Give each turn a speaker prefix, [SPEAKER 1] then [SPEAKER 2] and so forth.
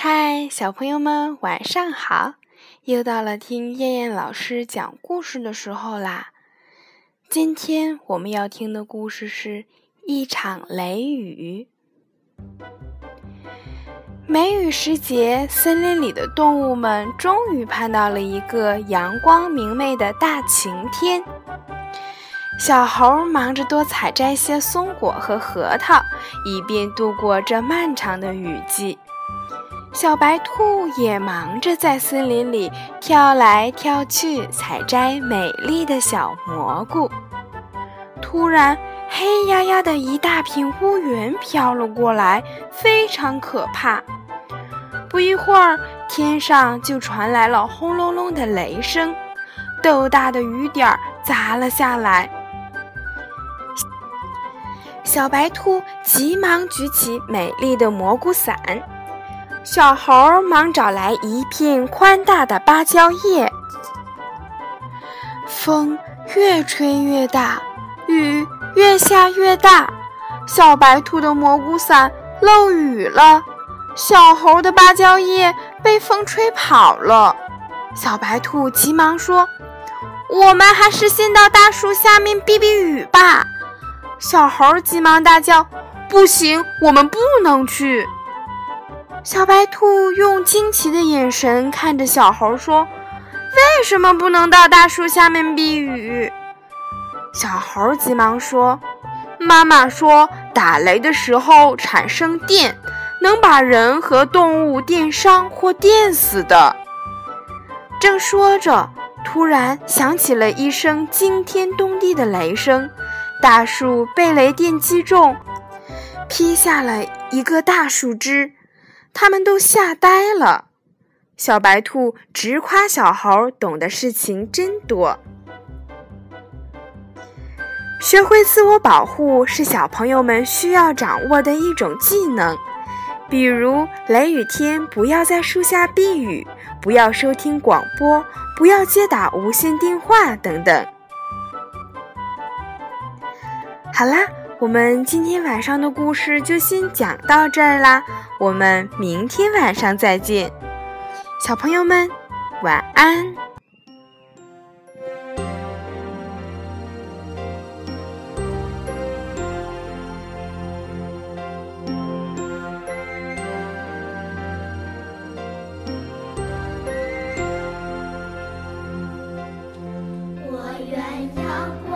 [SPEAKER 1] 嗨，小朋友们，晚上好！又到了听燕燕老师讲故事的时候啦。今天我们要听的故事是一场雷雨。梅雨时节，森林里的动物们终于盼到了一个阳光明媚的大晴天。小猴忙着多采摘些松果和核桃，以便度过这漫长的雨季。小白兔也忙着在森林里跳来跳去，采摘美丽的小蘑菇。突然，黑压压的一大片乌云飘了过来，非常可怕。不一会儿，天上就传来了轰隆隆的雷声，豆大的雨点儿砸了下来。小白兔急忙举起美丽的蘑菇伞，小猴忙找来一片宽大的芭蕉叶。风越吹越大，雨越下越大，小白兔的蘑菇伞漏雨了，小猴的芭蕉叶被风吹跑了。小白兔急忙说：“我们还是先到大树下面避避雨吧。”小猴急忙大叫：“不行，我们不能去！”小白兔用惊奇的眼神看着小猴说：“为什么不能到大树下面避雨？”小猴急忙说：“妈妈说，打雷的时候产生电，能把人和动物电伤或电死的。”正说着，突然响起了一声惊天动地的雷声。大树被雷电击中，劈下了一个大树枝，他们都吓呆了。小白兔直夸小猴懂的事情真多。学会自我保护是小朋友们需要掌握的一种技能，比如雷雨天不要在树下避雨，不要收听广播，不要接打无线电话等等。好啦，我们今天晚上的故事就先讲到这儿啦，我们明天晚上再见，小朋友们晚安。
[SPEAKER 2] 起。